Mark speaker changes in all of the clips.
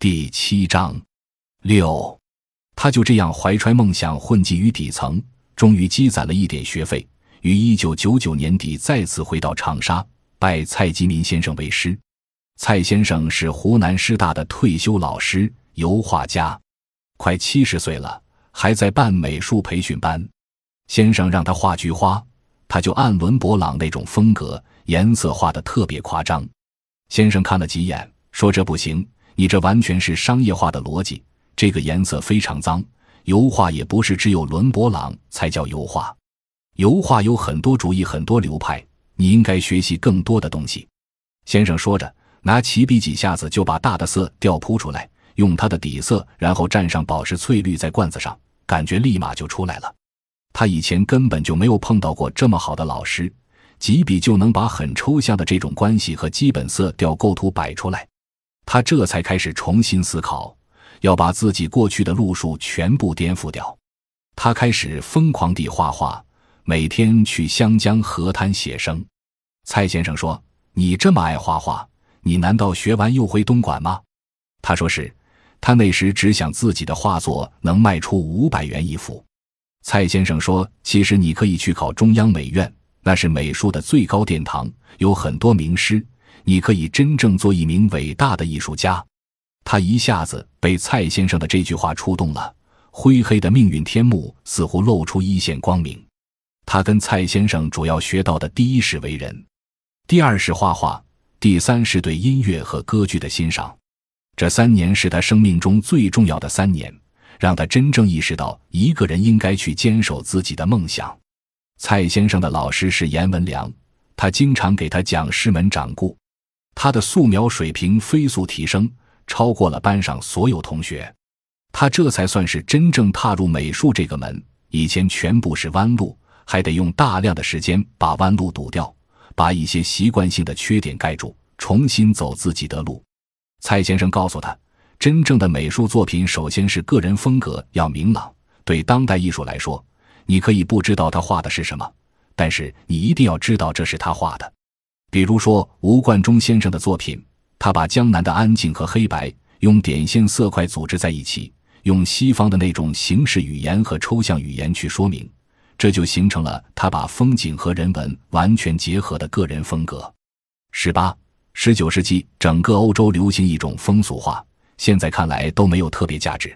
Speaker 1: 第七章六，他就这样怀揣梦想混迹于底层，终于积攒了一点学费，于一九九九年底再次回到长沙，拜蔡吉民先生为师。蔡先生是湖南师大的退休老师，油画家，快七十岁了，还在办美术培训班。先生让他画菊花，他就按伦勃朗那种风格，颜色画的特别夸张。先生看了几眼，说：“这不行，你这完全是商业化的逻辑。这个颜色非常脏，油画也不是只有伦勃朗才叫油画。油画有很多主义，很多流派，你应该学习更多的东西。”先生说着。拿起笔几下子就把大的色调铺出来，用它的底色，然后蘸上宝石翠绿在罐子上，感觉立马就出来了。他以前根本就没有碰到过这么好的老师，几笔就能把很抽象的这种关系和基本色调构图摆出来。他这才开始重新思考，要把自己过去的路数全部颠覆掉。他开始疯狂地画画，每天去湘江河滩写生。蔡先生说：“你这么爱画画。”你难道学完又回东莞吗？他说是，他那时只想自己的画作能卖出五百元一幅。蔡先生说：“其实你可以去考中央美院，那是美术的最高殿堂，有很多名师，你可以真正做一名伟大的艺术家。”他一下子被蔡先生的这句话触动了，灰黑的命运天幕似乎露出一线光明。他跟蔡先生主要学到的第一是为人，第二是画画。第三是对音乐和歌剧的欣赏，这三年是他生命中最重要的三年，让他真正意识到一个人应该去坚守自己的梦想。蔡先生的老师是严文良，他经常给他讲师门掌故，他的素描水平飞速提升，超过了班上所有同学，他这才算是真正踏入美术这个门。以前全部是弯路，还得用大量的时间把弯路堵掉。把一些习惯性的缺点盖住，重新走自己的路。蔡先生告诉他，真正的美术作品首先是个人风格要明朗。对当代艺术来说，你可以不知道他画的是什么，但是你一定要知道这是他画的。比如说吴冠中先生的作品，他把江南的安静和黑白用点线色块组织在一起，用西方的那种形式语言和抽象语言去说明。这就形成了他把风景和人文完全结合的个人风格。十八、十九世纪，整个欧洲流行一种风俗画，现在看来都没有特别价值。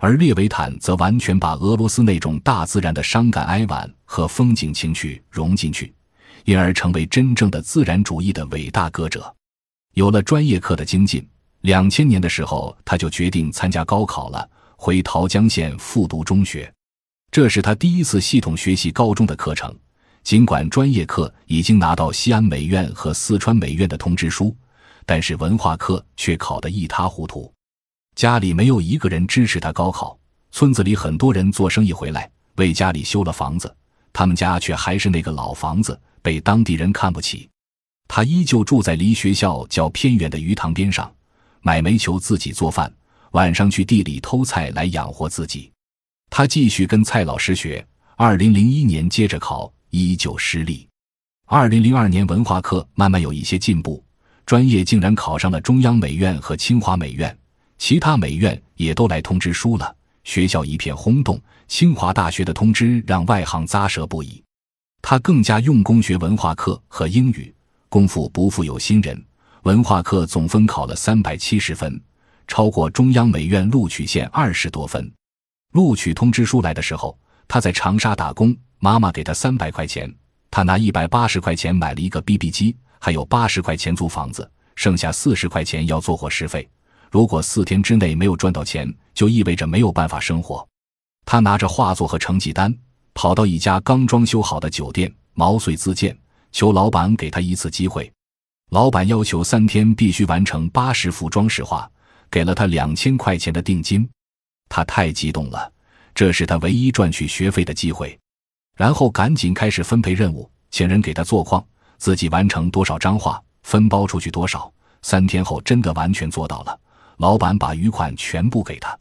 Speaker 1: 而列维坦则完全把俄罗斯那种大自然的伤感哀婉和风景情趣融进去，因而成为真正的自然主义的伟大歌者。有了专业课的精进，两千年的时候，他就决定参加高考了，回桃江县复读中学。这是他第一次系统学习高中的课程，尽管专业课已经拿到西安美院和四川美院的通知书，但是文化课却考得一塌糊涂。家里没有一个人支持他高考，村子里很多人做生意回来，为家里修了房子，他们家却还是那个老房子，被当地人看不起。他依旧住在离学校较偏远的鱼塘边上，买煤球自己做饭，晚上去地里偷菜来养活自己。他继续跟蔡老师学。二零零一年接着考，依旧失利。二零零二年文化课慢慢有一些进步，专业竟然考上了中央美院和清华美院，其他美院也都来通知书了，学校一片轰动。清华大学的通知让外行咂舌不已。他更加用功学文化课和英语，功夫不负有心人，文化课总分考了三百七十分，超过中央美院录取线二十多分。录取通知书来的时候，他在长沙打工，妈妈给他三百块钱，他拿一百八十块钱买了一个 BB 机，还有八十块钱租房子，剩下四十块钱要做伙食费。如果四天之内没有赚到钱，就意味着没有办法生活。他拿着画作和成绩单，跑到一家刚装修好的酒店，毛遂自荐，求老板给他一次机会。老板要求三天必须完成八十幅装饰画，给了他两千块钱的定金。他太激动了，这是他唯一赚取学费的机会。然后赶紧开始分配任务，请人给他做框，自己完成多少张画，分包出去多少。三天后真的完全做到了，老板把余款全部给他。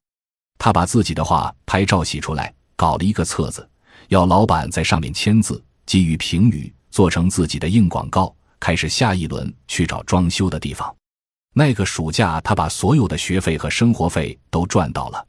Speaker 1: 他把自己的画拍照洗出来，搞了一个册子，要老板在上面签字，给予评语，做成自己的硬广告。开始下一轮去找装修的地方。那个暑假，他把所有的学费和生活费都赚到了。